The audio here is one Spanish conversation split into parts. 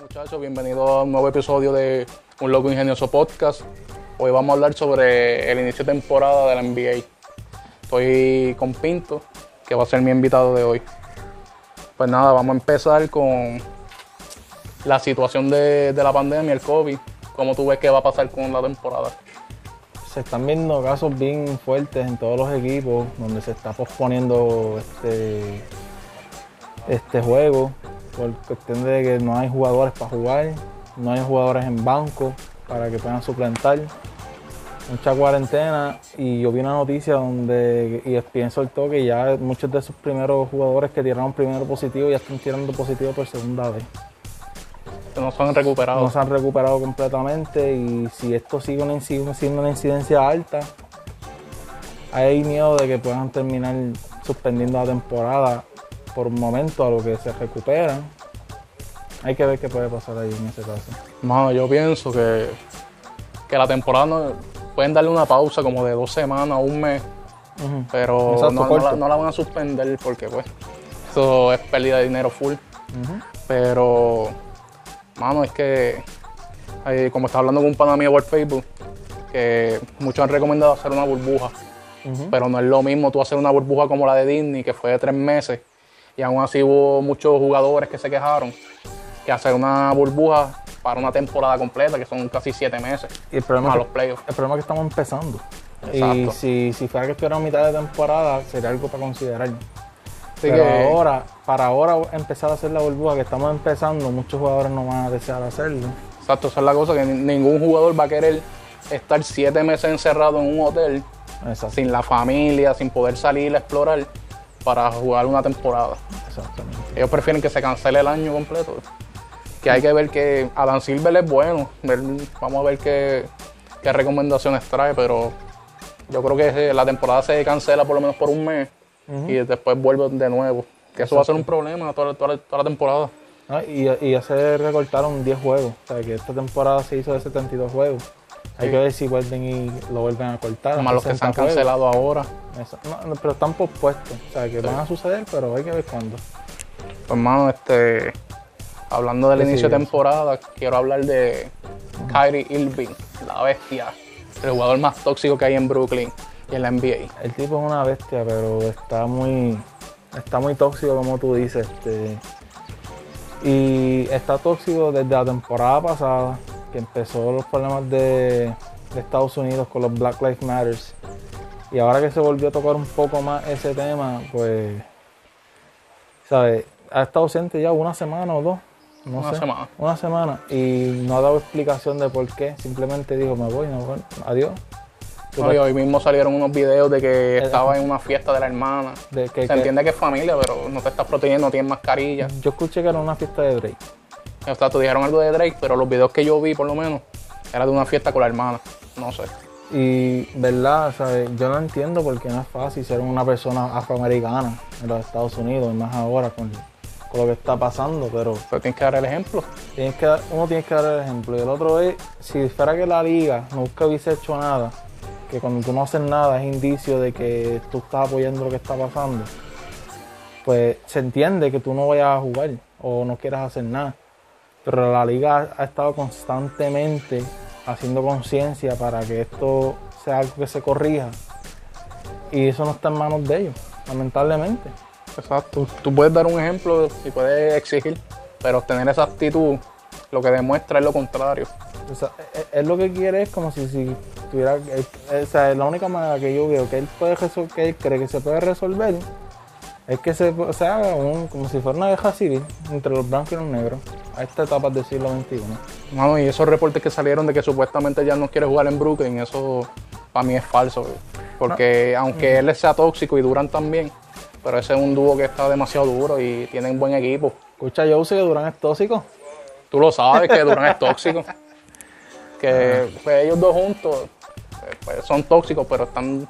muchachos, bienvenidos a un nuevo episodio de Un Loco Ingenioso Podcast. Hoy vamos a hablar sobre el inicio de temporada de la NBA. Estoy con Pinto, que va a ser mi invitado de hoy. Pues nada, vamos a empezar con la situación de, la pandemia, el COVID. ¿Cómo tú ves que va a pasar con la temporada? Se están viendo casos bien fuertes en todos los equipos, donde se está posponiendo este, este juego por cuestión de que no hay jugadores para jugar, no hay jugadores en banco para que puedan suplantar. Mucha cuarentena y yo vi una noticia donde ESPN soltó que ya muchos de sus primeros jugadores que tiraron primero positivo ya están tirando positivo por segunda vez. No se han recuperado. No se han recuperado completamente y si esto sigue una, siendo una incidencia alta, hay miedo de que puedan terminar suspendiendo la temporada por un momento a lo que se recuperan. Hay que ver qué puede pasar ahí en ese caso. Mano, yo pienso que, que la temporada no- pueden darle una pausa como de dos semanas o un mes, pero Exacto, no, la, no la van a suspender porque pues eso es pérdida de dinero full. Pero, mano, es que eh, como estaba hablando con un pana mío por Facebook, que muchos han recomendado hacer una burbuja, pero no es lo mismo tú hacer una burbuja como la de Disney, que fue de tres meses, y aún así hubo muchos jugadores que se quejaron, que hacer una burbuja para una temporada completa, que son casi siete meses, Y el problema, más es los playoffs. el problema es que estamos empezando. Y si, si fuera que estuviera a mitad de temporada, sería algo para considerar. Así Pero que- ahora, para ahora empezar a hacer la burbuja que estamos empezando, muchos jugadores no van a desear hacerlo. Exacto, esa es la cosa, que ni- ningún jugador va a querer estar siete meses encerrado en un hotel, Exacto. sin la familia, sin poder salir a explorar, para jugar una temporada. Exactamente. Ellos prefieren que se cancele el año completo. Que hay que ver que Adam Silver es bueno. vamos a ver qué, qué recomendaciones trae, pero yo creo que la temporada se cancela por lo menos por un mes y después vuelve de nuevo. Que eso va a ser un problema toda, toda la temporada. Ah, Y, y ya se recortaron 10 juegos. O sea, que esta temporada se hizo de 72 juegos. Hay Sí. que ver si vuelven y lo vuelven a cortar. Como los que se 60 han juegos. cancelado ahora. Eso. No, no, pero están pospuestos. O sea, que van a suceder, pero hay que ver cuándo. Pues hermano, este, hablando del ¿Qué inicio de temporada, quiero hablar de Kyrie Irving, la bestia, el jugador más tóxico que hay en Brooklyn y en la NBA. El tipo es una bestia, pero está muy, está muy tóxico, como tú dices. este, y está tóxico desde la temporada pasada, que empezó los problemas de, de Estados Unidos con los Black Lives Matter. Y ahora que se volvió a tocar un poco más ese tema, pues, ¿sabes? Ha estado ausente ya una semana o dos. No Una sé, semana. Una semana. Y no ha dado explicación de por qué. Simplemente dijo, me voy, no voy. Adiós. No, y hoy mismo salieron unos videos de que estaba en una fiesta de la hermana. De que- Se que- entiende que es familia, pero no te estás protegiendo, no tienes mascarilla. Yo escuché que era una fiesta de Drake. Exacto, dijeron algo de Drake, pero los videos que yo vi, por lo menos, era de una fiesta con la hermana. No sé. Y, ¿verdad? ¿sabes? Yo no entiendo por qué no es fácil ser una persona afroamericana en los Estados Unidos, y más ahora con, con lo que está pasando, pero Pero tienes que dar el ejemplo. tienes que dar- uno tiene que dar el ejemplo. Y el otro es, si fuera que la liga nunca hubiese hecho nada, que cuando tú no haces nada es indicio de que tú estás apoyando lo que está pasando, pues se entiende que tú no vayas a jugar o no quieras hacer nada. Pero la liga ha, estado constantemente haciendo conciencia para que esto sea algo que se corrija. Y eso no está en manos de ellos, lamentablemente. Exacto. Tú puedes dar un ejemplo y puedes exigir, pero tener esa actitud lo que demuestra es lo contrario. O sea, él- él lo que quiere es como si, si tuviera. él- o sea, la única manera que yo veo que él puede resol- que él cree que se puede resolver es que se, se haga un, como si fuera una guerra civil entre los blancos y los negros a esta etapa del siglo XXI. Mano, y esos reportes que salieron de que supuestamente ya no quiere jugar en Brooklyn, eso para mí es falso. Porque aunque él sea tóxico y Duran también, pero ese es un dúo que está demasiado duro y tienen buen equipo. Escucha, yo sé que Durán es tóxico. Tú lo sabes que Durán es tóxico. Que pues, ellos dos juntos eh, pues, son tóxicos, pero están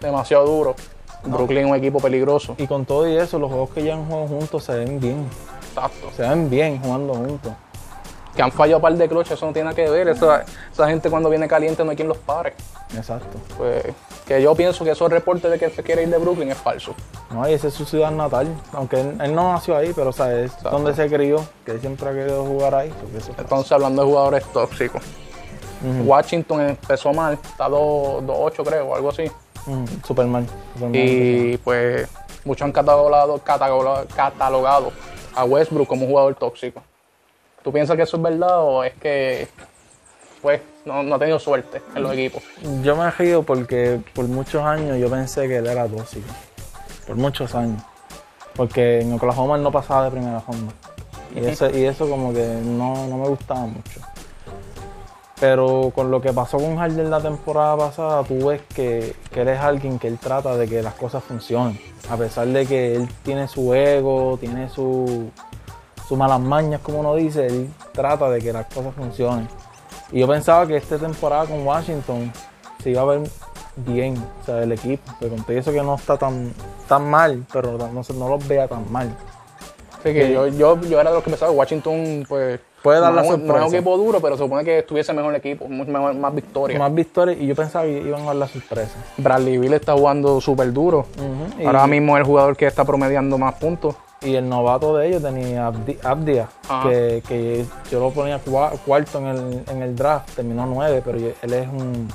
demasiado duros. Brooklyn es un equipo peligroso. Y con todo y eso, los juegos que ya han jugado juntos se ven bien. Exacto. Se ven bien jugando juntos. Que han fallado un par de cloches, eso no tiene nada que ver. Esa, esa gente cuando viene caliente no hay quien los pare. Exacto. Pues Que yo pienso que esos reportes de que se quiere ir de Brooklyn es falso. No, y esa es su ciudad natal. Aunque él, él no nació ahí, pero o sea, es donde se crió, que él siempre ha querido jugar ahí. eso. Entonces, hablando de jugadores tóxicos, Washington empezó mal, está 2 2-8 creo, o algo así. Ujú, Superman. Superman Y pues muchos han catalogado, catalogado, catalogado a Westbrook como un jugador tóxico. ¿Tú piensas que eso es verdad o es que pues no, no ha tenido suerte en los equipos? Yo me río porque por muchos años yo pensé que él era tóxico. Por muchos años. Porque en Oklahoma él no pasaba de primera ronda. Y eso, y eso como que no, no me gustaba mucho. Pero con lo que pasó con Harden la temporada pasada, tú ves que, que él es alguien que él trata de que las cosas funcionen. A pesar de que él tiene su ego, tiene su, sus malas mañas, como uno dice, él trata de que las cosas funcionen. Y yo pensaba que esta temporada con Washington se iba a ver bien, o sea, el equipo. Pero conté eso que no está tan, tan mal, pero no, no los vea tan mal. Así que Sí. yo, yo, yo era de los que pensaba que Washington pues Puede dar la no, no es un sorpresa. equipo duro, pero se supone que estuviese mejor el equipo, mejor, más victoria. Más victorias y yo pensaba que iban a dar la sorpresa. Bradley Bill está jugando súper duro. Ahora mismo es el jugador que está promediando más puntos. Y el novato de ellos tenía Abdi- Abdia, que, que yo lo ponía cua- cuarto en el, en el draft, terminó nueve, pero yo- él es un,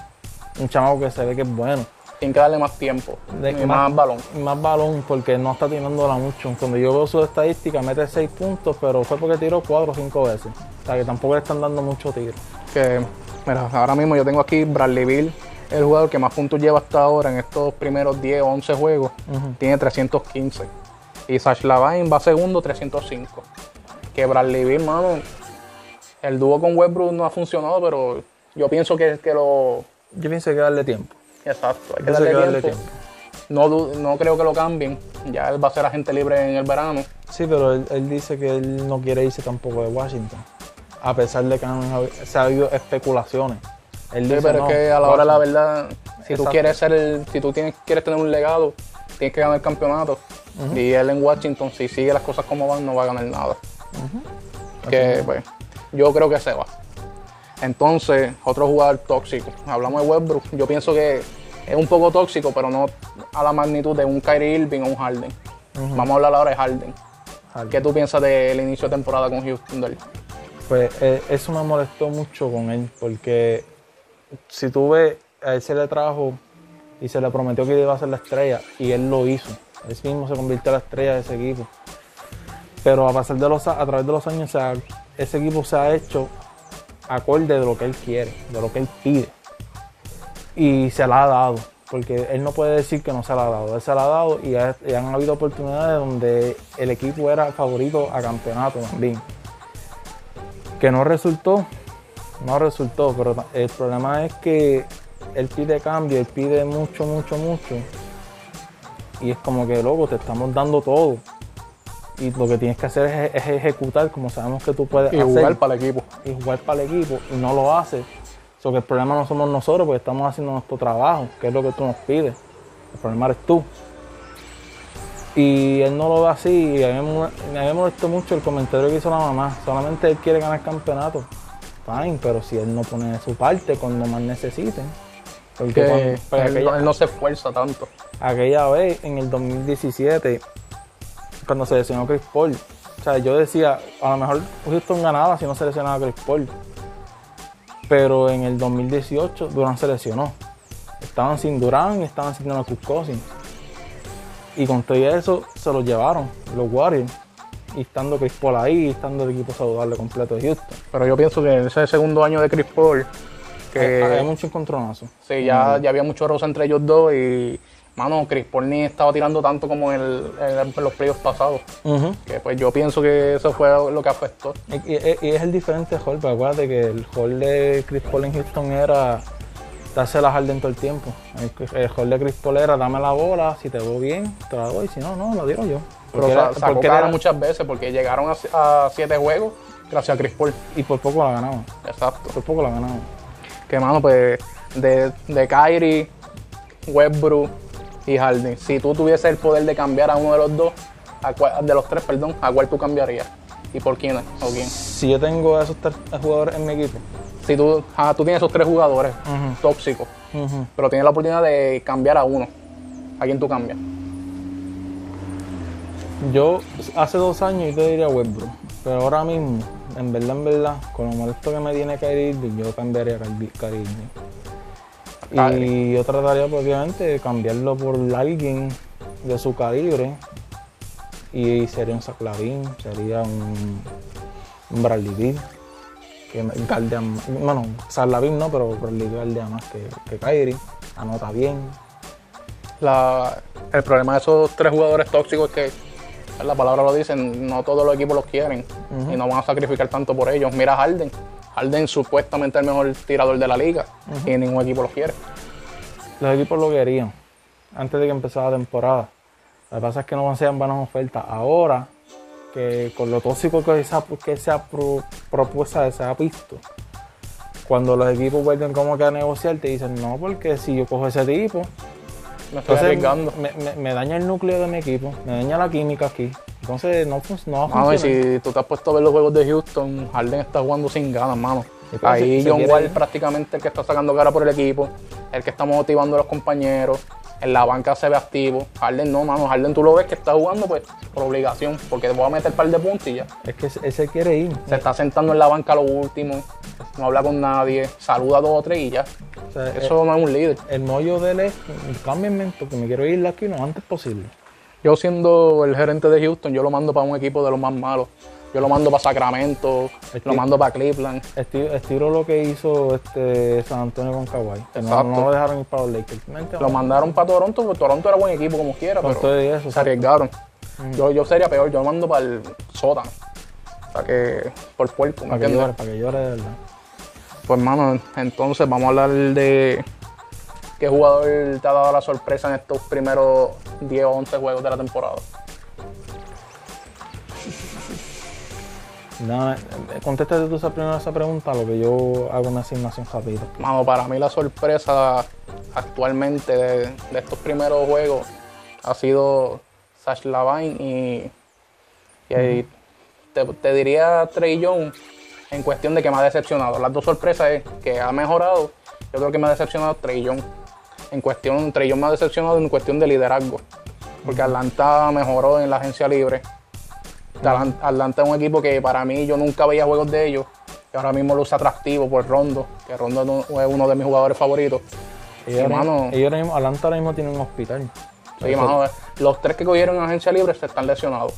un chamaco que se ve que es bueno. Tienen que darle más tiempo De- y más, balón. Más balón porque no está tirándola mucho. Cuando yo veo su estadística, mete seis puntos, pero fue porque tiró cuatro o cinco veces. O sea que tampoco le están dando mucho tiro. Que, mira, ahora mismo yo tengo aquí Bradley Bill, el jugador que más puntos lleva hasta ahora en estos primeros 10 o 11 juegos. Ujú. Tiene 315. Y Sash Lavine va segundo, 305. Que Bradley Bill, mano, el dúo con Westbrook no ha funcionado, pero yo pienso que, que lo... Yo pienso que hay que darle tiempo. Exacto, hay que darle, que darle tiempo. No, no creo que lo cambien. Ya él va a ser agente libre en el verano. Sí, pero él, él dice que él no quiere irse tampoco de Washington. A pesar de que han, se ha habido especulaciones. Él Sí, dice, pero "No, es que a la hora de la Washington". verdad, si tú quieres ser el, si tú tienes, quieres tener un legado, tienes que ganar el campeonato. Y él en Washington, si sigue las cosas como van, no va a ganar nada. Que pues, yo creo que se va. Entonces, otro jugador tóxico. Hablamos de Westbrook. Yo pienso que es un poco tóxico, pero no a la magnitud de un Kyrie Irving o un Harden. Vamos a hablar ahora de Harden. Harden. ¿Qué tú piensas del inicio de temporada con Houston? él? Pues eh, eso me molestó mucho con él, porque si tú ves, a él se le trajo y se le prometió que iba a ser la estrella, y él lo hizo. Él mismo se convirtió en la estrella de ese equipo. Pero a pasar de los, a través de los años, ese equipo se ha hecho acorde de lo que él quiere, de lo que él pide. Y se la ha dado, porque él no puede decir que no se la ha dado. Él se la ha dado y, ha- y han habido oportunidades donde el equipo era favorito a campeonato también que no resultó, no resultó, pero el problema es que él pide cambio, él pide mucho, mucho, mucho. Y es como que, loco, te estamos dando todo. Y lo que tienes que hacer es, es ejecutar como sabemos que tú puedes Y hacer. jugar para el equipo. y jugar para el equipo y no lo haces. So que el problema no somos nosotros porque estamos haciendo nuestro trabajo, que es lo que tú nos pides. El problema eres tú. Y él no lo ve así y a mí me, mol- a mí me molestó mucho el comentario que hizo la mamá. Solamente él quiere ganar campeonato. Fine, pero si él no pone de su parte cuando más necesiten. Porque Que cuando- pues, él, aquella, no- él no se esfuerza tanto. aquella vez en el 2017, cuando se lesionó Chris Paul, o sea, yo decía, a lo mejor Houston ganaba si no se lesionaba Chris Paul. Pero en el 2018 Durant se lesionó. Estaban sin Durant y estaban sin Marcus Cousins. Y con todo eso se los llevaron los Warriors. Y estando Chris Paul ahí, estando el equipo saludable completo de Houston. Pero yo pienso que en ese segundo año de Chris Paul, que hay mucho encontronazo. sí, ya, ya había mucho rosa entre ellos dos y, mano, Chris Paul ni estaba tirando tanto como en, el- en los playoffs pasados. Que pues yo pienso que eso fue lo que afectó. Y, y- y es el diferente hall, pero acuérdate que el hall de Chris Paul en Houston era darse la Harden todo el tiempo. El, el hall de Chris Paul era dame la bola, si te veo bien, te la doy, si no, no, la digo yo. Pero Porque sa- era- sacó porque cara era- muchas veces porque llegaron a, a siete juegos gracias a Chris Paul. Y por poco la ganaban, Exacto. por poco la ganaban. Que, mano, pues de, de Kyrie, Westbrook y Harden, si tú tuvieses el poder de cambiar a uno de los dos, a de los tres, perdón, ¿a cuál tú cambiarías? ¿Y por quién? ¿O quién? Si yo tengo a esos tres jugadores en mi equipo, Si tú, ajá, tú tienes esos tres jugadores tóxicos, pero tienes la oportunidad de cambiar a uno, ¿a quién tú cambias? yo hace dos años yo te diría Westbrook, pero ahora mismo, en verdad, en verdad, con lo molesto que me tiene Kyrie yo cambiaría a Kyrie Y yo trataría, pues, obviamente, de cambiarlo por alguien de su calibre. Y sería un Zach Lavin, sería un, un Bradley que bueno, Zach Lavin no, pero Bradley galdea más que, que Kyrie, anota bien. La- el problema de esos tres jugadores tóxicos es que la palabra lo dicen, no todos los equipos los quieren y no van a sacrificar tanto por ellos. Mira Harden. Harden supuestamente el mejor tirador de la liga y ningún equipo los quiere. Los equipos lo querían antes de que empezara la temporada. Lo que pasa es que no hacían buenas ofertas. Ahora, que con lo tóxico que se ha, que se ha pro- propuesto, se ha visto, cuando los equipos vuelven como que a negociar, te dicen, no, porque si yo cojo ese tipo, Me estoy arriesgando. me, me- me daña el núcleo de mi equipo, me daña la química aquí. Entonces no, fun- no y si tú te has puesto a ver los juegos de Houston, Harden está jugando sin ganas, mano. Pues, Ahí se- se John quiere Wall ir. prácticamente el que está sacando cara por el equipo, el que está motivando a los compañeros, en la banca se ve activo. Harden no, mano. Harden tú lo ves que está jugando pues por obligación, porque te voy a meter un par de puntos y ya. Es que ese- quiere ir. Se está sentando en la banca a lo último, no habla con nadie, saluda a dos o tres y ya. O sea, Eso no es un líder. el mollo de él es, cámbienme esto, que me quiero ir de aquí lo antes posible. Yo siendo el gerente de Houston, yo lo mando para un equipo de los más malos. Yo lo mando para Sacramento, lo mando para Cleveland. Estilo lo que hizo este San Antonio con Kawhi. No, Exacto. no lo dejaron ir para los Lakers. Lo mandaron para Toronto, porque Toronto era buen equipo como quiera, pero eso, se arriesgaron. Yo, yo sería peor, yo lo mando para el sótano. Sea que, por puerco, ¿me Para que llore, para que llore de verdad. Pues, hermano, entonces vamos a hablar de qué jugador te ha dado la sorpresa en estos primeros 10 o 11 juegos de la temporada. Nada, eh, contéstate tú esa primera esa pregunta, lo que yo hago una asignación rápida. Mano, para mí la sorpresa actualmente de, de estos primeros juegos ha sido Sash Lavine y, y te, te diría Trey Young en cuestión de que me ha decepcionado. Las dos sorpresas es que ha mejorado, yo creo que me ha decepcionado Trey Young. En cuestión, Young me ha decepcionado en cuestión de liderazgo, porque Atlanta mejoró en la agencia libre. Atlan- Atlanta es un equipo que para mí yo nunca veía juegos de ellos, que ahora mismo luce atractivo por Rondo, que Rondo es uno- de mis jugadores favoritos. Ellos, Sí, mano. ellos ahora mismo, Atlanta ahora mismo tiene un hospital. Sí, mano, los tres que cogieron en agencia libre se están lesionados.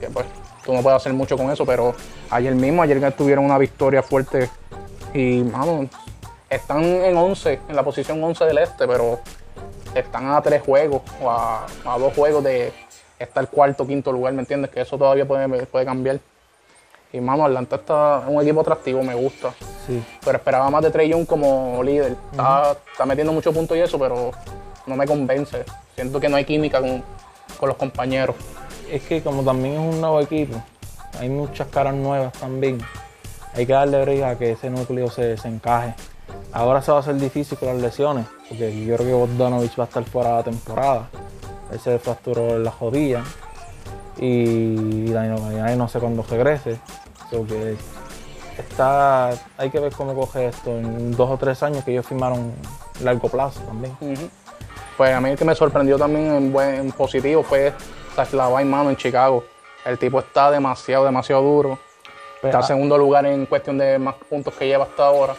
Que pues tú no puedes hacer mucho con eso, pero ayer mismo, ayer tuvieron una victoria fuerte y, mano, están en 11, en la posición 11 del este, pero están a tres juegos o a, a dos juegos de estar cuarto, quinto lugar, ¿me entiendes? Que eso todavía puede, puede cambiar. Y, mano, Atlanta está es un equipo atractivo, me gusta. Sí. Pero esperaba más de Trey Young como líder. Está, está metiendo muchos puntos y eso, pero no me convence. Siento que no hay química con, con los compañeros. Es que como también es un nuevo equipo, hay muchas caras nuevas también. Hay que darle break a que ese núcleo se, se encaje. Ahora se va a hacer difícil con las lesiones, porque yo creo que Bogdanovich va a estar fuera de la temporada. Él se fracturó la rodilla y Danilo no sé cuándo regrese. So que está, hay que ver cómo coge esto en dos o tres años que ellos firmaron largo plazo también. Pues a mí el que me sorprendió también en, buen, en positivo fue Lavine, mano, en Chicago. El tipo está demasiado, demasiado duro. Pues, Está en ah, segundo lugar en cuestión de más puntos que lleva hasta ahora.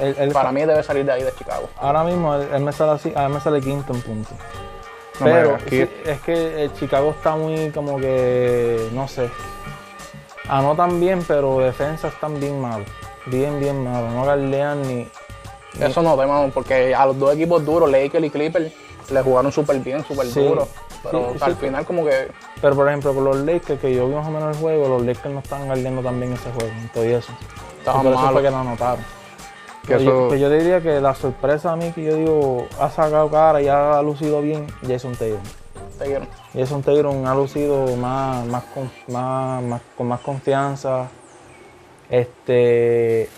Él- él- Para mí debe salir de ahí, de Chicago. Ahora mismo él, él me sale así, a me sale quinto en puntos. No me Pero sí, es que el Chicago está muy como que, no sé, anotan bien, pero defensas están bien malos. Bien, bien malos. No galdean ni... ni- Eso no, mano, porque a los dos equipos duros, Lakers y Clippers, le jugaron súper bien, súper Sí. duro. Pero Sí, al sí. final como que Pero por ejemplo, con los Lakers, que yo vi más o menos el juego, los Lakers no están galdeando tan bien ese juego, y eso. estaban Y por eso malos. fue que lo anotaron. Que Pero yo, diría que la sorpresa a mí que yo digo, ha sacado cara y ha lucido bien, Jason Taylor. dieron. Jason Taylor ha lucido más, más, con, más, más- con más confianza. Este,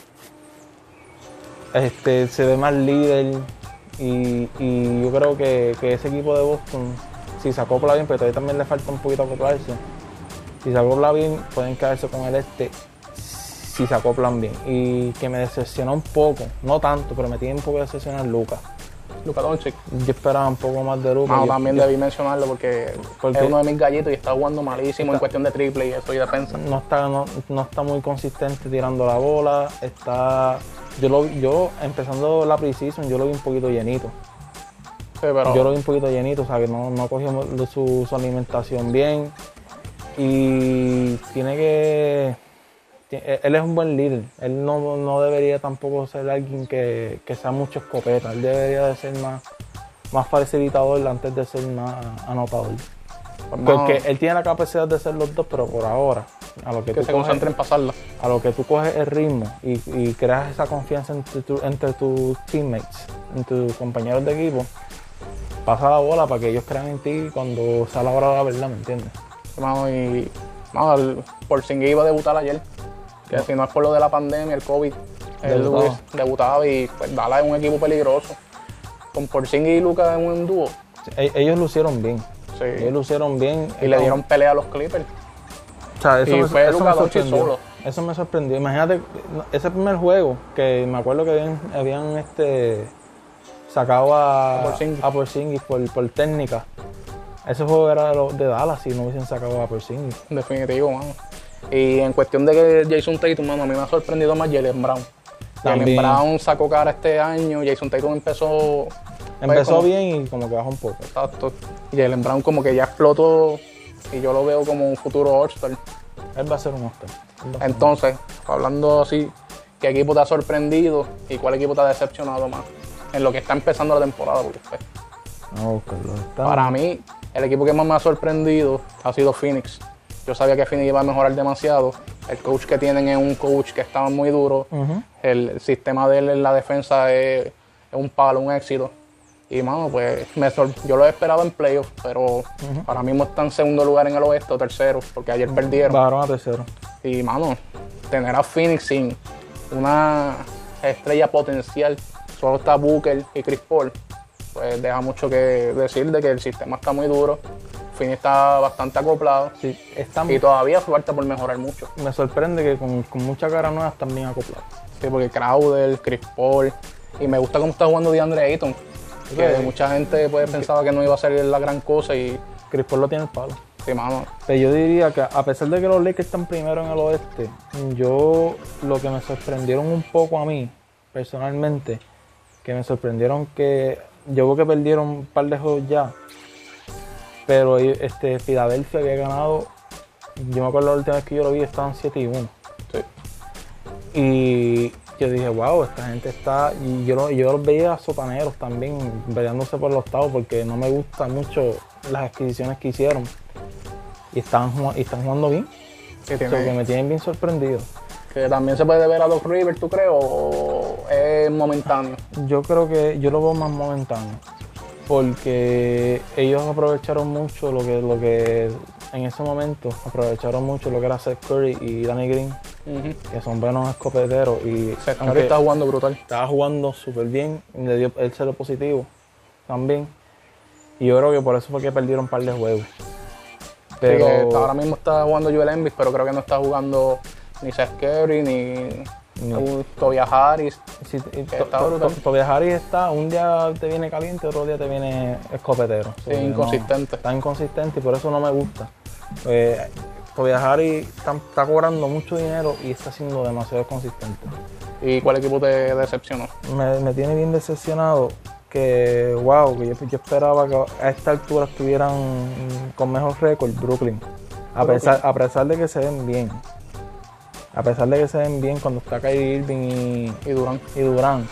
este se ve más líder. Y, y yo creo que, que ese equipo de Boston, si se acopla bien, pero todavía también le falta un poquito acoplarse, Si se acopla bien, pueden quedarse con el este si se acoplan bien. Y que me decepcionó un poco, no tanto, pero me tiene un poco de decepcionar Lucas. Luka Doncic. Yo esperaba un poco más de Lucas. Mano, Yo- también yo- debí mencionarlo porque Porque- es uno de mis gallitos y está jugando malísimo en cuestión de triple y eso y defensa. no está, no, no está muy consistente tirando la bola. Está. Yo lo yo empezando la preseason, yo lo vi un poquito llenito. Sí, pero Yo lo vi un poquito llenito, o sea que no, no cogió su, su alimentación bien. Y tiene que. Ti- Él es un buen líder. Él no, no debería tampoco ser alguien que, que sea mucho escopeta. Él debería de ser más, más facilitador antes de ser más anotador. pues, Porque él tiene la capacidad de ser los dos, pero por ahora, a lo que, que tú se coges, concentre en pasarla. a lo que tú coges el ritmo y, y creas esa confianza entre, tu- entre tus teammates, entre tus compañeros de equipo, pasa la bola para que ellos crean en ti cuando sea la hora de la verdad, ¿me entiendes? Mano, y mano, el Porzingis iba a debutar ayer. Que si no es por lo de la pandemia, el COVID, él Debutaba. debutaba y pues Dallas es un equipo peligroso. Con Porzingis y Lucas en un dúo. E- Ellos lucieron bien. Sí. Ellos lucieron bien. Y le dieron pelea a los Clippers. O sea, eso, y me, fue eso Luka me sorprendió. solo. Eso me sorprendió. Imagínate, ese primer juego que me acuerdo que habían, habían este, sacado a, A Porzingis. a Porzingis por, por técnica. Ese juego era de, los de Dallas si no hubiesen sacado a Porzingis. Definitivo, mano. Y en cuestión de que Jason Tatum, mano, a mí me ha sorprendido más Jalen Brown. Jalen Brown sacó cara este año, Jason Tatum empezó... Empezó como- bien y como que bajó un poco. Exacto. Jalen Brown como que ya explotó y yo lo veo como un futuro All-Star. Él va a ser un Oscar. Él va a ser un- Entonces, hablando así, ¿qué equipo te ha sorprendido y cuál equipo te ha decepcionado más en lo que está empezando la temporada? Porque, pues, Vamos a buscarlo. Está- para mí, el equipo que más me ha sorprendido ha sido Phoenix. Yo sabía que Phoenix iba a mejorar demasiado. El coach que tienen es un coach que estaba muy duro. El sistema de él en la defensa es, es un palo, un éxito. Y, mano, pues me yo lo esperaba en playoffs, pero ahora mismo está en segundo lugar en el oeste o tercero, porque ayer perdieron. Bajaron a tercero. Y, mano, tener a Phoenix sin una estrella potencial, solo está Booker y Chris Paul, pues deja mucho que decir de que el sistema está muy duro. Está bastante acoplado Sí, está, y todavía falta por mejorar mucho. me sorprende que con, con muchas caras nuevas están bien acoplados. Sí, porque Crowder, Chris Paul, y me gusta cómo está jugando DeAndre Ayton, que Sí. mucha gente pues, pensaba que no iba a ser la gran cosa y, Chris Paul lo tiene el palo. sí, mano, Pero yo diría que a pesar de que los Lakers están primero en el oeste, yo lo que me sorprendieron un poco a mí, personalmente, que me sorprendieron que yo creo que perdieron un par de juegos ya, pero este, Filadelfia había ganado, yo me acuerdo la última vez que yo lo vi, estaban 7 y 1. sí. Y yo dije, wow, esta gente está. Y yo, yo los veía sotaneros también, peleándose por los octavos, porque no me gustan mucho las adquisiciones que hicieron. Y están, jugando, y están jugando bien. que O sea, que me tienen bien sorprendido. que también se puede ver a los Rivers, ¿tú crees? ¿O es momentáneo? Yo creo que yo lo veo más momentáneo. Porque ellos aprovecharon mucho lo que, lo que en ese momento aprovecharon mucho lo que era Seth Curry y Danny Green, que son buenos escopeteros. Y Seth Curry está jugando brutal. estaba jugando súper bien, y le dio el cero positivo también. Y yo creo que por eso fue que perdieron un par de juegos. Pero Pero ahora mismo está jugando Joel Embiid, pero creo que no está jugando ni Seth Curry ni, No. Tobias Harris. si, y está to- to- brutal. to- Tobias Harris está, un día te viene caliente, otro día te viene escopetero. Sí, So, no, inconsistente. está inconsistente y por eso no me gusta. Eh, Tobias Harris está, está cobrando mucho dinero y está siendo demasiado consistente. ¿Y cuál equipo te decepcionó? me, me tiene bien decepcionado que, wow, que yo, yo esperaba que a esta altura estuvieran con mejor récord Brooklyn. A Brooklyn. pesar, a pesar de que se ven bien. A pesar de que se ven bien cuando está Kyrie Irving y, Y Durán. y Durán.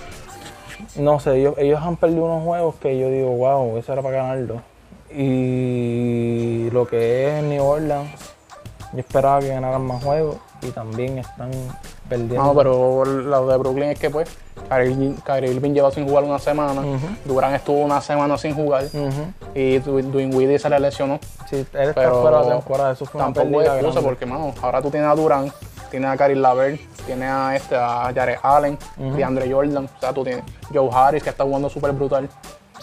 No sé, ellos, ellos han perdido unos juegos que yo digo, wow, eso era para ganarlo. Y lo que es New Orleans, yo esperaba que ganaran más juegos y también están perdiendo. No, pero lo de Brooklyn es que pues Kyrie, Irving lleva sin jugar una semana, Ujú. Durán estuvo una semana sin jugar Ujú. y Du- Dinwiddie se le lesionó. Sí, él está Pero fuera de temporada, eso fue una Tampoco pérdida es excusa porque, mano, ahora tú tienes a Durán, tienes a Karim Lavert, tienes a este, a Jared Allen, Ujú. de Andre Jordan, o sea, tú tienes Joe Harris que está jugando súper brutal.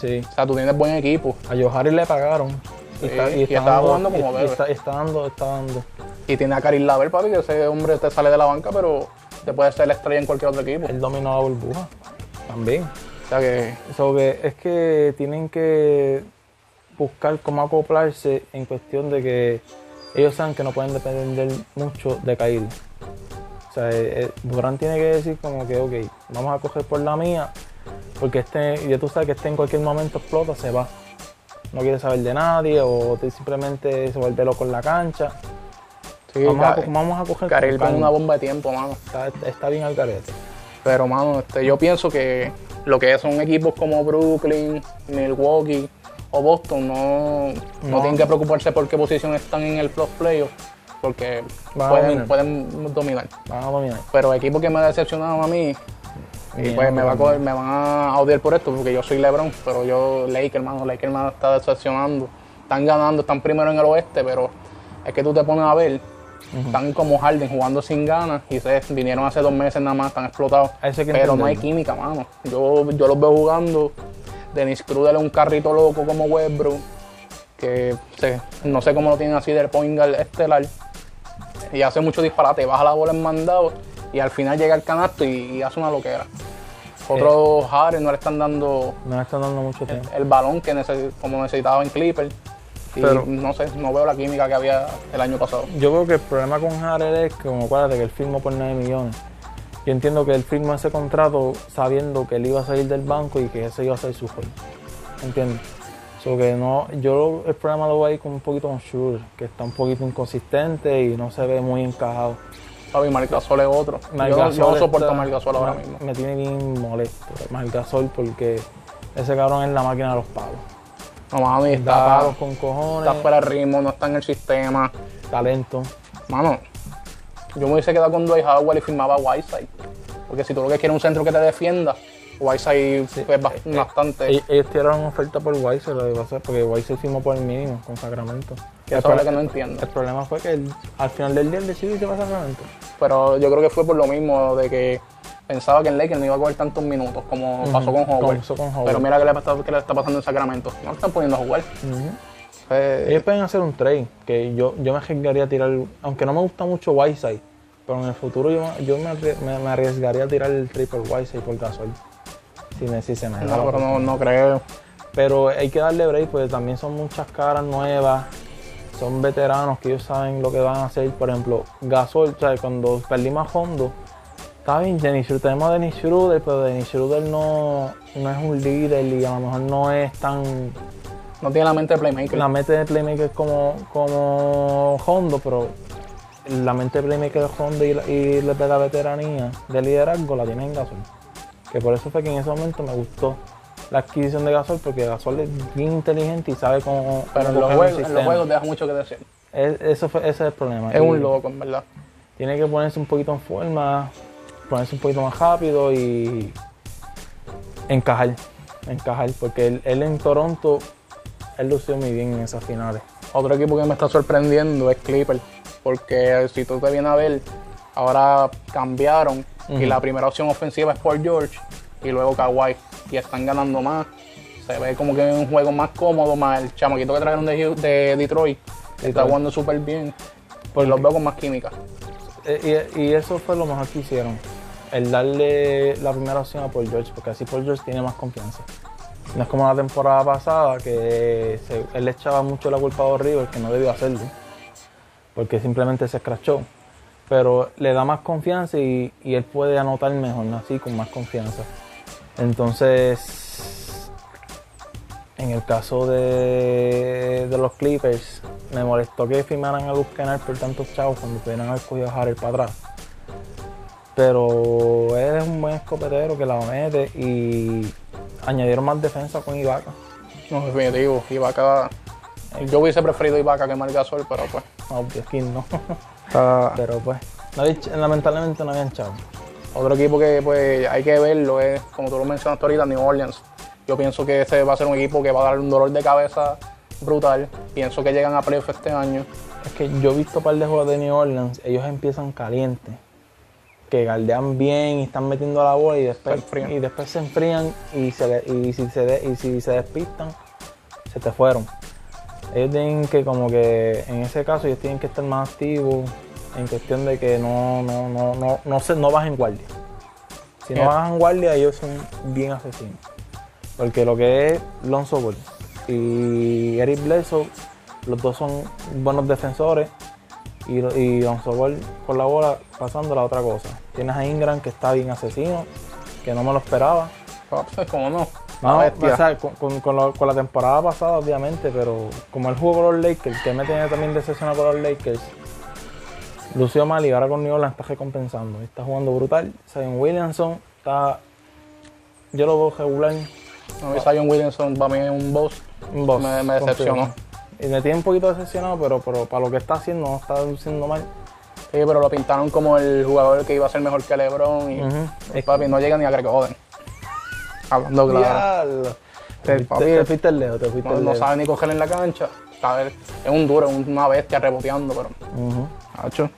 Sí, O sea, tú tienes buen equipo. a Joe Harris le pagaron Y, Sí, está, y y está jugando como debe. está, está dando, está dando. Y tiene a Karim Laver, papi, que ese hombre te sale de la banca, pero te puede ser la estrella en cualquier otro equipo. Él dominó la burbuja también. O sea que So que es que tienen que buscar cómo acoplarse en cuestión de que ellos saben que no pueden depender mucho de Kyrie. O sea, eh, eh, Durant tiene que decir como que, ok, vamos a coger por la mía, porque este, ya tú sabes que este en cualquier momento explota, se va. No quiere saber de nadie o te- simplemente se vuelve loco en la cancha. sí, vamos, a, vamos a coger Karim con una bomba de tiempo, mano. Está, está bien al garete. Pero, mano, este, yo pienso que lo que son equipos como Brooklyn, Milwaukee o Boston no, no. No. tienen que preocuparse por qué posición están en el plus playoff, porque pueden, dominar. pueden dominar. Van a dominar. Pero equipos que me han decepcionado a mí, y Bien, pues me, va a coger- me van a odiar por esto, porque yo soy LeBron, pero yo, Lakers, hermano, Lakers hermano, está decepcionando. Están ganando, están primero en el oeste, pero es que tú te pones a ver, están como Harden jugando sin ganas y se vinieron hace dos meses nada más, están explotados. Eso que Pero no hay química, mano. Yo, yo los veo jugando. Dennis Cruz es un carrito loco como Westbrook, que se- no sé cómo lo tienen así del point guard estelar. Y hace mucho disparate, baja la bola en mandado y al final llega al canasto y, y hace una loquera. Otros Harden no le están dando No le están dando mucho tiempo. el balón que nece- como necesitaba en Clipper. Y Pero- no sé, no veo la química que había el año pasado. Yo creo que el problema con Harrell es que, como acuérdate, que él firmó por 9 millones. Yo entiendo que él firmó ese contrato sabiendo que él iba a salir del banco y que ese iba a ser su rol. ¿Entiendes? So que no, yo el problema lo veo ahí con un poquito con Schroeder, que está un poquito inconsistente y no se ve muy encajado. Papi, Marc Gasol es otro. Marc yo no, Gasol yo no soporto está- a Marc Gasol ahora me- mismo. Me tiene bien molesto, Marc Gasol, porque ese cabrón es la máquina de los palos. No, mami, Da está, palos con cojones, está fuera de ritmo, no está en el sistema. talento. Mano, yo me hubiese quedado con Dwight Howard y firmaba a Whiteside. Porque si tú lo que quieres es un centro que te defienda, Whiteside es bast- Eh, bastante. Ellos, ellos tiraron oferta por Weiser, lo que pasa es porque Weiser firmó por el mínimo con Sacramento. que el, eso es lo que no entiendo. el problema fue que al final del día él decidió irse para Sacramento. Pero yo creo que fue por lo mismo de que pensaba que en Lakers no iba a coger tantos minutos como pasó como Howard. pasó con Howard. Pero mira qué le, está, qué le está pasando en Sacramento. No lo están poniendo a jugar. Eh, Ellos pueden hacer un trade, que yo, yo me arriesgaría a tirar, aunque no me gusta mucho Whiteside, pero en el futuro yo, yo me, me- me arriesgaría a tirar el por Whiteside por Gasol. Si me si se me no, pero oportunidad. no, no creo. Pero hay que darle break porque también son muchas caras nuevas, son veteranos que ellos saben lo que van a hacer. Por ejemplo, Gasol, ¿sabes? cuando perdimos a Hondo, está bien, Dennis Schroeder, tenemos a Dennis Schroeder, pero Dennis Schroeder no, no es un líder y a lo mejor no es tan... No tiene la mente de playmaker. La mente de playmaker como, como Hondo, pero la mente de playmaker de Hondo y, la- y la de la veteranía de liderazgo la tiene en Gasol. Que por eso fue que en ese momento me gustó la adquisición de Gasol, porque Gasol es bien inteligente y sabe cómo. pero en los, juegos, en los juegos deja mucho que decir. Es- eso fue, ese es el problema. Es Y un loco, en verdad. Tiene que ponerse un poquito en forma, ponerse un poquito más rápido y encajar. Encajar, porque él, él en Toronto, él lució muy bien en esas finales. Otro equipo que me está sorprendiendo es Clipper. Porque si tú te vienes a ver, ahora cambiaron y la primera opción ofensiva es Paul George y luego Kawhi. Y están ganando más. Se ve como que es un juego más cómodo, más el chamaquito que trajeron de, de Detroit. Está Detroit. jugando súper bien. Pues los veo con más química. Eh, Y, y eso fue lo mejor que hicieron. El darle la primera opción a Paul George, porque así Paul George tiene más confianza. No es como la temporada pasada, que se- él le echaba mucho la culpa a Doc Rivers, que no debió hacerlo, porque simplemente se escrachó. Pero le da más confianza y, y él puede anotar mejor, ¿no? así con más confianza. Entonces, en el caso de, de los Clippers, me molestó que firmaran a Luke Kennard por tantos chavos cuando pudieran haber cogido a Harrell para atrás. Pero él es un buen escopetero que la mete y añadieron más defensa con Ibaka. No, definitivo. Ibaka. Yo hubiese preferido Ibaka que Marc Gasol, pero pues. Obvio, aquí no. está- Pero pues, no lamentablemente no habían chavos. Otro equipo que pues hay que verlo es, como tú lo mencionaste ahorita, New Orleans. Yo pienso que ese va a ser un equipo que va a dar un dolor de cabeza brutal. Pienso que llegan a playoff este año. Es que yo he visto un par de juegos de New Orleans, ellos empiezan calientes, que galdean bien y están metiendo la bola y después, Se enfrían. y después se enfrían y, se y, si se de- y si se despistan, se te fueron. Ellos tienen que como que en ese caso ellos tienen que estar más activos en cuestión de que no, no, no, no, no, se, no bajen guardia. Si no Yeah. bajan guardia ellos son bien asesinos. Porque lo que es Lonzo Ball y Eric Bledsoe, los dos son buenos defensores y, y Lonzo Ball con la bola pasando la otra cosa. Tienes a Ingram que está bien asesino, que no me lo esperaba. ¿Cómo no? No, bestia. o sea, con, con- con lo- con la temporada pasada, obviamente, pero como él jugó con los Lakers, que me tiene también decepcionado con los Lakers, lució mal y ahora con New Orleans está recompensando. Está jugando brutal. Zion Williamson está. Yo lo veo regular. A mí Zion Williamson para mí es un boss. Un boss, Me- me decepcionó. Y me tiene un poquito decepcionado, pero, pero para lo que está haciendo, no está haciendo mal. Sí, pero lo pintaron como el jugador que iba a ser mejor que LeBron y Ujú. pues, papi no llega ni a Greg Oden. Hablando claro. Te, te- fuiste lejos, te fuiste No, no lejos. sabe ni coger en la cancha. Sabe, Es un duro, es una bestia reboteando, pero. Hacho.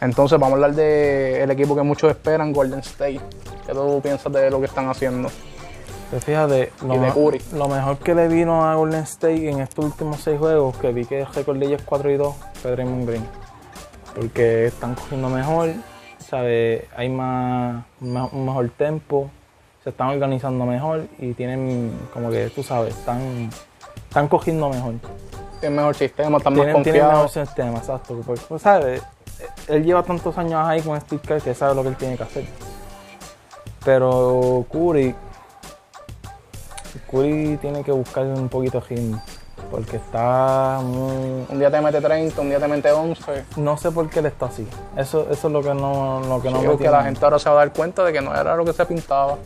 Entonces vamos a hablar del equipo que muchos esperan, Golden State. ¿Qué tú piensas de lo que están haciendo? Pues fíjate, lo, Y de Curry. lo mejor que le vino a Golden State en estos últimos seis juegos, que vi que el récord de ellos es 4 y 2, fue Draymond Green. Porque están cogiendo mejor, ¿sabes? hay más, más- un mejor tempo, se están organizando mejor y tienen, como que tú sabes, están, están cogiendo mejor. Tiene mejor sistema, están más Tienen, tienen mejor confiados. sistema, exacto. Porque, pues, ¿sabes? Él lleva tantos años ahí con Steve Kerr que sabe lo que él tiene que hacer. Pero Curry, Curry tiene que buscar un poquito ritmo. Porque está muy... Un día te mete 30, un día te mete 11. No sé por qué él está así. Eso, eso es lo que no, lo que no Sí, me porque tiene- la gente ahora se va a dar cuenta de que no era lo que se pintaba.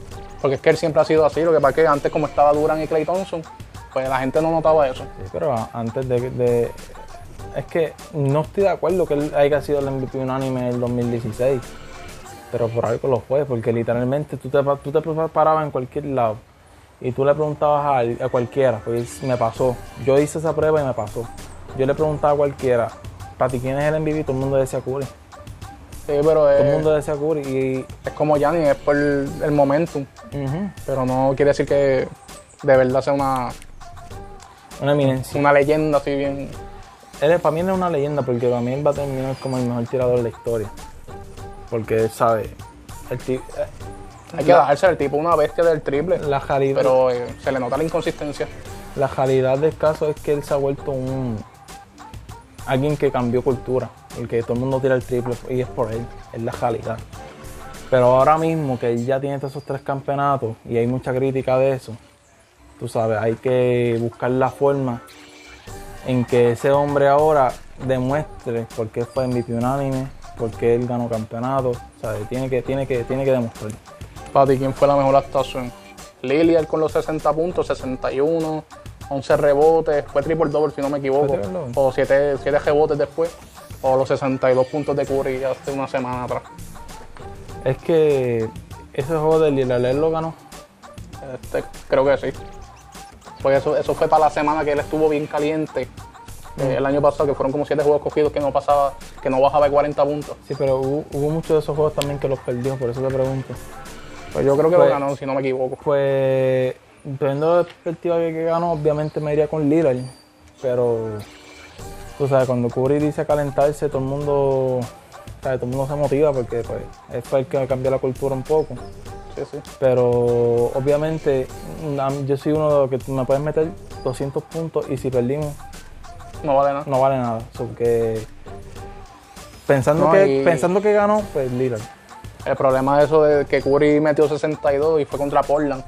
Porque es que él siempre ha sido así. Lo que pasa es que antes, como estaba Duran y Clay Thompson, pues la gente no notaba eso. Pero antes de, de- Es que no estoy de acuerdo que él haya sido el MVP unánime en el 2016. Pero por algo lo fue, porque literalmente tú te, tú te parabas en cualquier lado y tú le preguntabas a cualquiera, pues me pasó. Yo hice esa prueba y me pasó. Yo le preguntaba a cualquiera, para ti quién es el MVP, todo el mundo decía Curry. Sí, pero Todo el es, mundo decía Curry y... es como Gianni, es por el, el momentum. Pero no quiere decir que de verdad sea una, una eminencia. una leyenda así bien. Él es- para mí él es una leyenda porque para mí él va a terminar como el mejor tirador de la historia. Porque él sabe, el ti- eh, Hay que darse al tipo una bestia del triple. la Pero eh, se le nota la inconsistencia. la calidad del caso es que él se ha vuelto un alguien que cambió cultura. Porque todo el mundo tira el triple y es por él, es la calidad. Pero ahora mismo que él ya tiene todos esos tres campeonatos y hay mucha crítica de eso, tú sabes, hay que buscar la forma en que ese hombre ahora demuestre por qué fue MVP unánime, por qué él ganó campeonato, ¿sabes? Tiene que, tiene que, tiene que demostrar. Para ti, ¿quién fue la mejor actuación? Lillard con los 60 puntos, 61, 11 rebotes, fue triple double si no me equivoco, o 7, rebotes después, o los 62 puntos de Curry hace una semana atrás. Es que ese juego de Lillard lo ganó. Este, creo que sí. Pues eso, eso fue para la semana que él estuvo bien caliente. eh, el año pasado, que fueron como 7 juegos cogidos que no pasaba, que no bajaba de 40 puntos. Sí, pero hubo, hubo muchos de esos juegos también que los perdió, por eso te pregunto. Pues yo creo que Pues- lo ganó, si no me equivoco. Pues, dependiendo de la perspectiva que, que ganó, obviamente me iría con Lillard. Pero, tú sabes, cuando Curry dice calentarse, todo el mundo, ¿sabes? todo el mundo se motiva porque pues, él fue el que cambió la cultura un poco. Sí, sí. Pero, obviamente, yo soy uno de los que me puedes meter 200 puntos y si perdimos, No vale nada. no vale nada. So que, pensando, No, que, y- pensando que ganó, pues Lillard. El problema es eso de que Curry metió 62 y fue contra Portland.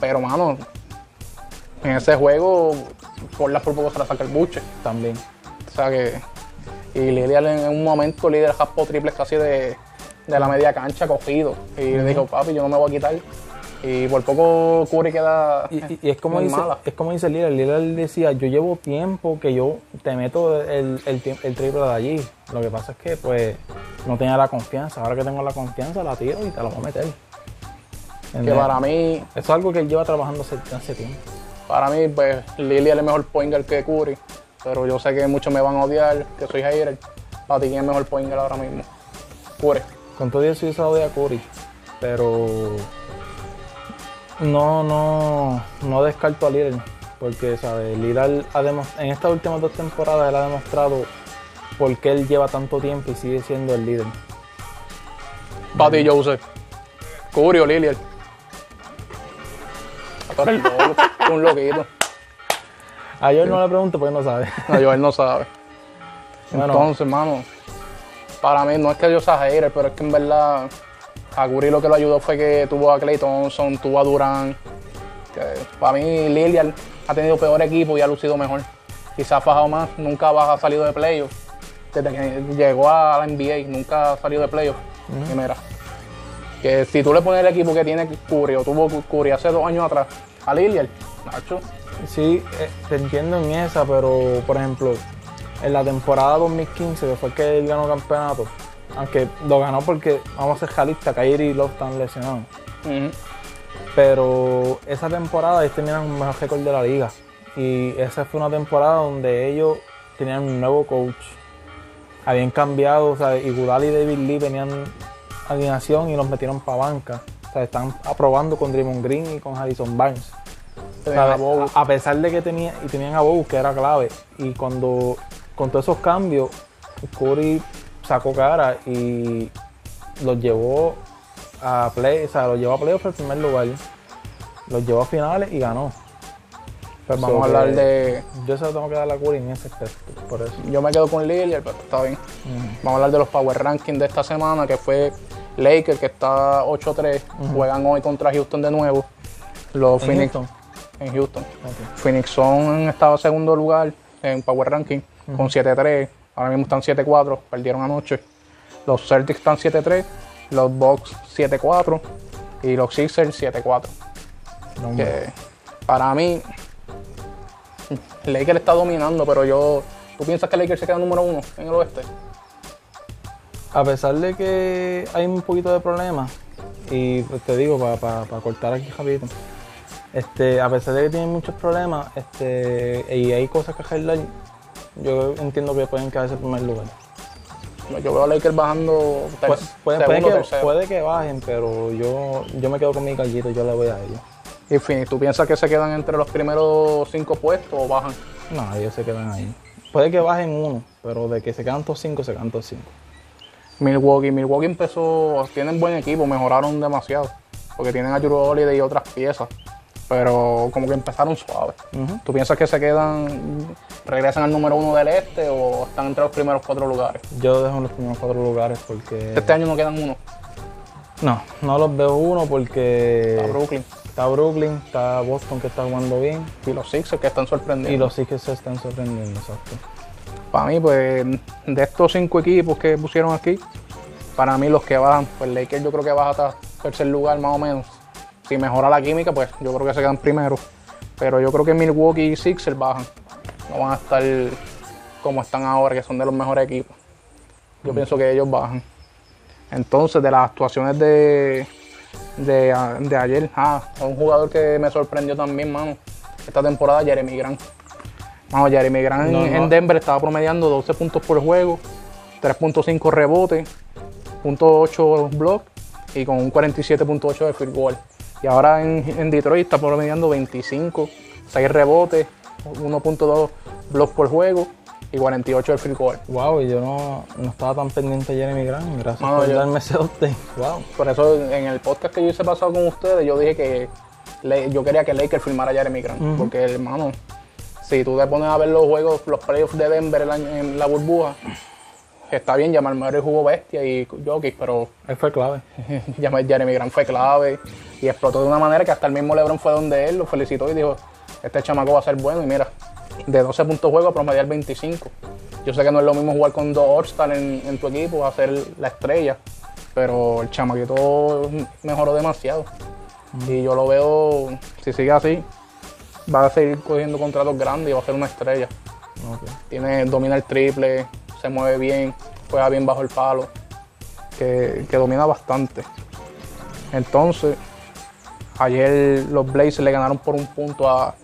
Pero, mano, en ese juego, Portland por poco se la saca el buche. También. O sea que. Y Lillard en un momento, líder jaspó triples casi de, de la media cancha cogido. Y le dijo, papi, yo no me voy a quitar. Y por poco Curry queda. Y, y- y es como dice, mala. es como dice Lillard, Lillard decía, yo llevo tiempo que yo te meto el, el, el triple de allí. Lo que pasa es que pues no tenía la confianza. Ahora que tengo la confianza la tiro y te la voy a meter. Que para mí, Eso es algo que él lleva trabajando hace, hace tiempo. para mí, pues, Lillard es mejor point guard que Curry. Pero yo sé que muchos me van a odiar, que soy hater. Para ti, ¿quién es mejor point ahora mismo? Curry. Con todo eso yo se doy a Curry. Pero no, no, no descarto a Lillard. Porque, ¿sabes? Lillard ha en estas últimas dos temporadas él ha demostrado por qué él lleva tanto tiempo y sigue siendo el líder. Patty Joseph. Curio, Lilian. Tú eres loco, un loquito. A Joel no le pregunto porque no sabe. No, yo él no sabe. Bueno. Entonces, hermano, para mí no es que yo hater, pero es que en verdad a Curry lo que lo ayudó fue que tuvo a Clay Thompson, tuvo a Durán. Para mí Lillard ha tenido peor equipo y ha lucido mejor. Quizás ha fajado más, nunca ha salido de playoff. Desde que llegó a la NBA, nunca ha salido de playoff. Y mira, que si tú le pones el equipo que tiene Curry o tuvo Curry hace dos años atrás a Lillard, Nacho, Sí, eh, te entiendo en esa, pero por ejemplo, en la temporada 2015, que fue que él ganó campeonato, aunque lo ganó porque, vamos a ser realistas, Kyrie y Love están lesionados. Pero esa temporada ellos tenían un mejor récord de la liga. Y esa fue una temporada donde ellos tenían un nuevo coach. Habían cambiado, o sea, y Gudal y David Lee venían alineación y los metieron para banca. O sea, están aprobando con Draymond Green y con Harrison Barnes. Tenían a pesar de que tenía, y tenían a Bogut, que era clave. Y cuando, con todos esos cambios, Curry sacó cara y los llevó a play, o sea, los llevó a playoff en primer lugar. Los llevó a finales y ganó. Pues So vamos a hablar de. Yo se lo tengo que dar a Curry en ese aspecto, por eso. Yo me quedo con Lillard, pero está bien. Vamos a hablar de los Power Rankings de esta semana, que fue Lakers, que está 8-3. Juegan hoy contra Houston de nuevo. Los En Phoenix Houston. En Houston. Ok. Phoenix son estaba en segundo lugar en Power Ranking con 7-3. Ahora mismo están 7-4, perdieron anoche. Los Celtics están 7-3, los Bucks 7-4 y los Sixers 7-4. No, Que para mí, Lakers está dominando, pero yo. ¿Tú piensas que Lakers se queda número uno en el oeste? A pesar de que hay un poquito de problemas, y pues te digo, para cortar aquí rapidito, este, a pesar de que tienen muchos problemas este, y hay cosas que arreglar, yo entiendo que pueden quedarse en primer lugar. Yo veo a Lakers bajando ter- puede, puede segundo, que, tercero. puede que bajen, pero yo, yo me quedo con mi gallito, yo le voy a ellos. Y Phoenix, ¿tú piensas que se quedan entre los primeros cinco puestos o bajan? No, ellos se quedan ahí. Puede que bajen uno, pero de que se quedan todos cinco, se quedan todos cinco. Milwaukee, Milwaukee empezó, tienen buen equipo, mejoraron demasiado, porque tienen a Drew Holiday y otras piezas, pero como que empezaron suave. Ujú. ¿Tú piensas que se quedan, regresan al número uno del este o están entre los primeros cuatro lugares? Yo dejo en los primeros cuatro lugares porque... Este año no quedan uno, No, no los veo uno porque... a Brooklyn Está Brooklyn, está Boston que está jugando bien y los Sixers que están sorprendiendo. y los Sixers se están sorprendiendo, exacto. Para mí, pues, de estos cinco equipos que pusieron aquí, para mí los que bajan, pues Lakers yo creo que baja hasta tercer lugar más o menos. Si mejora la química, pues yo creo que se quedan primero. Pero yo creo que Milwaukee y Sixers bajan. No van a estar como están ahora, que son de los mejores equipos. Yo pienso que ellos bajan. Entonces, de las actuaciones de, de, ayer, ah, un jugador que me sorprendió también, mano, esta temporada, Jeremy Grant. Mano, Jeremy Grant No, en. Denver estaba promediando 12 puntos por juego, 3.5 rebotes, 0.8 block y con un 47.8 de field goal. Y ahora en, en Detroit está promediando 25, 6 rebotes, 1.2 block por juego y 48 de field goal. Wow, y yo no, no estaba tan pendiente de Jeremy Grant. Gracias Mano, por yo- darme ese update. Wow. Por eso en el podcast que yo hice pasado con ustedes, yo dije que le- yo quería que Lakers firmara a Jeremy Grant. Porque, hermano, si tú te pones a ver los juegos, los playoffs de Denver el en la burbuja, está bien, Jamal Murray jugó bestia y Jokic, pero Él fue clave. Jeremy Grant fue clave y explotó de una manera que hasta el mismo LeBron fue donde él, lo felicitó y dijo, este chamaco va a ser bueno y mira, de 12 puntos juego a promediar 25. Yo sé que no es lo mismo jugar con dos All-Star en, en tu equipo, hacer la estrella, pero el chamaquito mejoró demasiado. Y yo lo veo, si sigue así, va a seguir cogiendo contratos grandes y va a ser una estrella. Tiene, domina el triple, se mueve bien, juega bien bajo el palo, que, que domina bastante. Entonces, ayer los Blazers le ganaron por un punto a,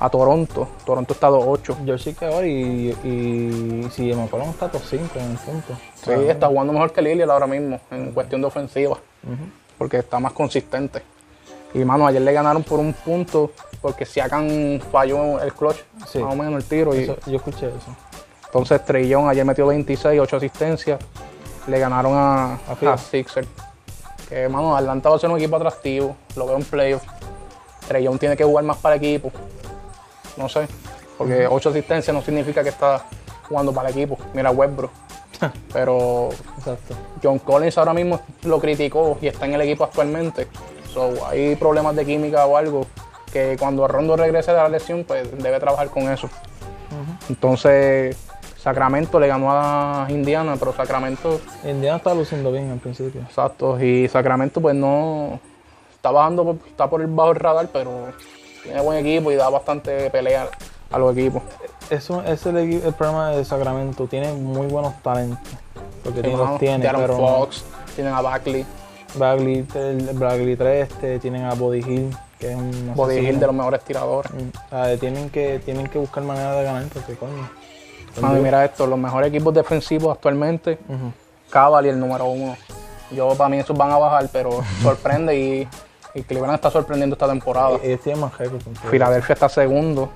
a Toronto. Toronto está 2-8. Yo sí que ahora y, y si me acuerdo está top 5 en el punto. Sí, está jugando mejor que Lillard ahora mismo en cuestión de ofensiva, porque está más consistente. Y mano, ayer le ganaron por un punto porque Siakam falló el clutch, Sí. más o menos el tiro. Y, yo escuché eso. entonces Young ayer metió 26, 8 asistencias. Le ganaron a, A a Sixers. Que, mano, Atlanta va a ser un equipo atractivo. Lo veo en playoffs. Trey Young tiene que jugar más para el equipo. No sé. Porque 8 asistencias no significa que está jugando para el equipo. Mira Westbrook. Pero Exacto. John Collins ahora mismo lo criticó y está en el equipo actualmente. So, hay problemas de química o algo que cuando Rondo regrese de la lesión, pues debe trabajar con eso. Entonces, Sacramento le ganó a Indiana, pero Sacramento, Indiana está luciendo bien al principio. exacto, y Sacramento pues no está bajando, por- está por el bajo el radar, pero tiene buen equipo y da bastante pelea a los equipos. Eso ese es el, problema de Sacramento. Tiene muy buenos talentos. Porque tiene, los tiene, pero Fox, tienen a Bagley, Bagley, Bagley 3, este, tienen a Body Hill, que es un Body. Hill de los mejores tiradores. Mm, ah, tienen, que, tienen que buscar manera de ganar porque coño. Y mira esto, los mejores equipos defensivos actualmente Ujú. Cavalier el número uno. Yo para mí esos van a bajar, pero sorprende y, y Cleveland está sorprendiendo esta temporada. Ellos tienen más. Filadelfia está segundo,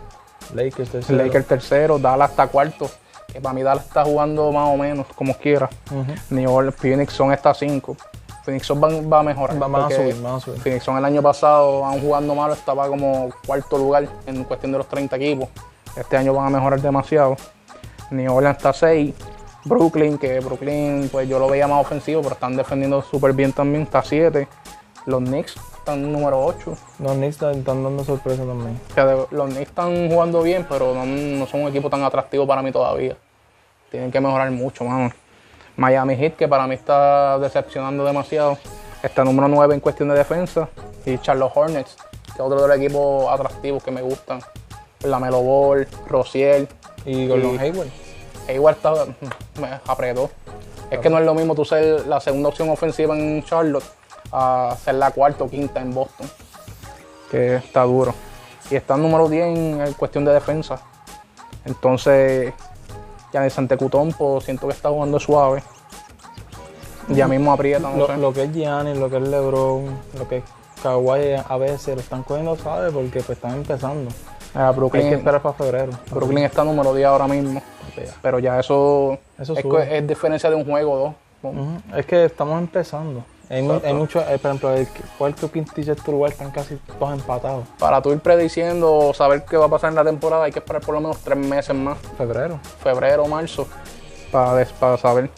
Lakers tercero. Lakers tercero, Dallas está cuarto. Que para mí Dallas está jugando más o menos, como quiera. Ujú. New Orleans, Phoenix Sun está cinco. Phoenix va, va a mejorar. Va- van a subir, van a subir. Phoenix el año pasado, aún jugando malo, estaba como cuarto lugar en cuestión de los 30 equipos. Este año van a mejorar demasiado. New Orleans está 6. Brooklyn, que Brooklyn, pues yo lo veía más ofensivo, pero están defendiendo súper bien también, está 7. Los Knicks están número 8. Los Knicks están dando sorpresa también. Los Knicks están jugando bien, pero no, no son un equipo tan atractivo para mí todavía. Tienen que mejorar mucho, mano. Miami Heat, que para mí está decepcionando demasiado, está número 9 en cuestión de defensa. Y Charlotte Hornets, que es otro de los equipos atractivos que me gustan. La Melo Ball, Rociel. Y Gordon Hayward. Igual está, me apretó. Es que no es lo mismo tú ser la segunda opción ofensiva en Charlotte a ser la cuarta o quinta en Boston. Que está duro. Y está en número 10 en cuestión de defensa. Entonces, ya de Santecutompo siento que está jugando suave. Ya mismo aprieta, no Lo, sé. lo que es Gianni, lo que es LeBron, lo que es Kawhi a veces lo están cogiendo suave porque pues están empezando. Ah, Hay que Brooklyn, esperar para febrero. Brooklyn está número 10 ahora mismo. Pero ya eso, Eso es, diferencia de un juego o dos. Es que estamos empezando. Hay, hay mucho, eh, por ejemplo, el cuarto, quinto y sexto lugar están casi todos empatados. Para tú ir prediciendo o saber qué va a pasar en la temporada, hay que esperar por lo menos tres meses más, Febrero. febrero marzo, para, para saber.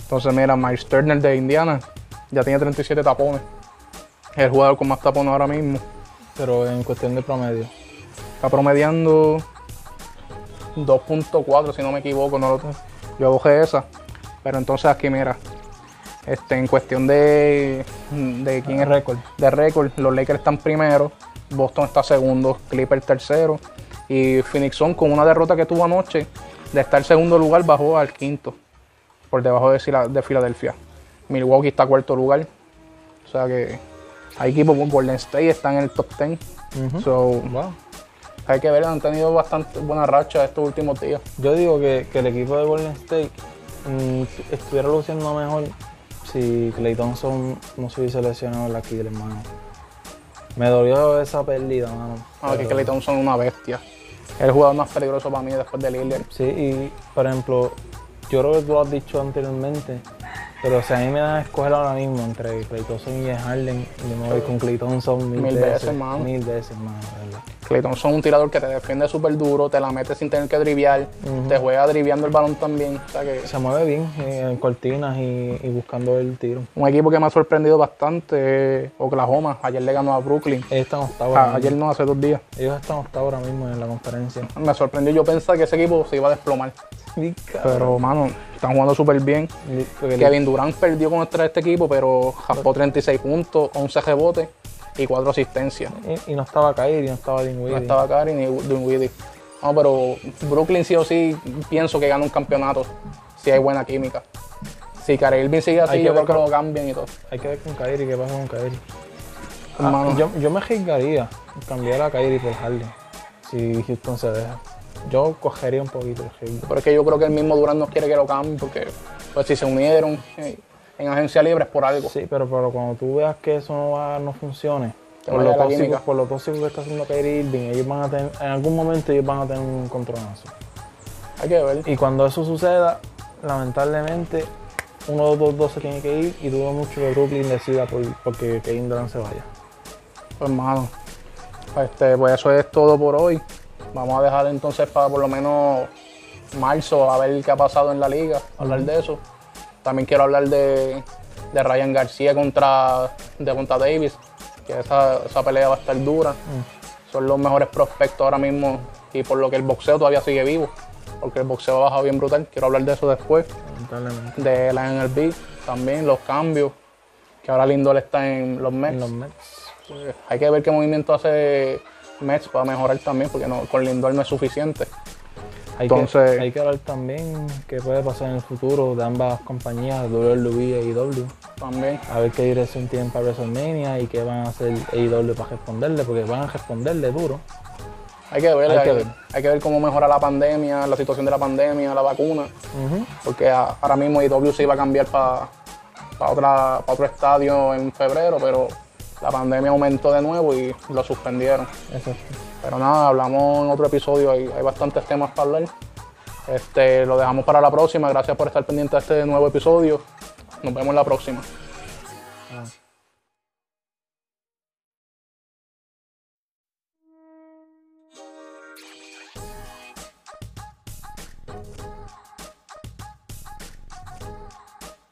Entonces, mira, Miles Turner de Indiana ya tiene 37 tapones. Es el jugador con más tapones ahora mismo. Pero en cuestión de promedio. Está promediando 2.4, si no me equivoco. No lo tengo. Yo bajé esa. Pero entonces aquí, mira, este, en cuestión de, de quién es récord. de récord, los Lakers están primero, Boston está segundo, Clippers tercero y Phoenix Sun con una derrota que tuvo anoche de estar en segundo lugar bajó al quinto por debajo de, de Filadelfia. Milwaukee está cuarto lugar, o sea que hay equipos como Golden State están en el top 10, Ujú. so Wow. Hay que ver, han tenido bastante buena racha estos últimos días. Yo digo que, que el equipo de Golden State mm, estuviera luciendo mejor si Clay Thompson no se hubiese lesionado la Aquiles, hermano. Me dolió esa pérdida, mano. Ah, que Pero- Klay Thompson es una bestia. El jugador más peligroso para mí después de Lillard. Sí, y por ejemplo, yo creo que tú lo has dicho anteriormente, pero si a mí me dan a escoger ahora mismo entre Clay Thompson y Harden, yo me voy con Clay Thompson mil, Mil veces, veces, mano. Mil veces, mano, de verdad. Clay Thompson es un tirador que te defiende súper duro, te la mete sin tener que driviar, te juega driviando el balón también. O sea que Se mueve bien eh, en cortinas y, y buscando el tiro. un equipo que me ha sorprendido bastante es Oklahoma. Ayer le ganó a Brooklyn. Ellos están octavos. Ah, ayer no, hace dos días. Ellos están octavos ahora mismo en la conferencia. Me sorprendió. Yo pensaba que ese equipo se iba a desplomar. Pero, mano, están jugando súper bien. Kevin Durant perdió contra este equipo, pero japó 36 puntos, 11 rebotes y 4 asistencias. y, y no estaba Kyrie, no estaba No Dinwiddie. estaba Curry ni Dinwiddie. No, pero Brooklyn sí o sí pienso que gana un campeonato si hay buena química. Si Kyrie Irving sigue así, yo creo que lo cambian y todo. Hay que ver con Kyrie, qué pasa con Kyrie. Ah, yo, yo me arriesgaría cambiar a Kyrie por Harden si Houston se deja. Yo cogería un poquito el. Pero es que yo creo que el mismo Durant no quiere que lo cambien porque pues si se unieron en agencia libre es por algo. Sí, pero, pero cuando tú veas que eso no, va, no funcione, por, lo tóxico, por lo tóxico que está haciendo Kyrie Irving, ellos van a tener, en algún momento ellos van a tener un contronazo. Hay que ver. Y cuando eso suceda, lamentablemente, uno de los dos se tiene que ir y dudo mucho que Brooklyn decida por, porque Kevin Durant se vaya. Pues hermano, este, pues eso es todo por hoy. Vamos a dejar entonces para por lo menos marzo a ver qué ha pasado en la liga, hablar de eso. También quiero hablar de, de Ryan García contra Devonta Davis, que esa, esa pelea va a estar dura. Son los mejores prospectos ahora mismo y por lo que el boxeo todavía sigue vivo, porque el boxeo ha bajado bien brutal. Quiero hablar de eso después. De la NLB también, los cambios, que ahora Lindor está en los Mets. En los Mets. Pues, hay que ver qué movimiento hace Mets para mejorar también, porque no, con Lindor no es suficiente. Hay, Entonces- que, hay que ver también qué puede pasar en el futuro de ambas compañías, WWE e IW. También. A ver qué dirección tienen para WrestleMania y qué van a hacer AEW para responderle, porque van a responderle duro. Hay que ver, Hay hay, que ver. hay que ver cómo mejora la pandemia, la situación de la pandemia, la vacuna, porque a- ahora mismo IW se iba a cambiar para otra pa otro estadio en febrero, pero la pandemia aumentó de nuevo y lo suspendieron. Exacto. Pero nada, hablamos en otro episodio, hay, hay bastantes temas para hablar. Este, lo dejamos para la próxima, gracias por estar pendiente de este nuevo episodio. Nos vemos la próxima.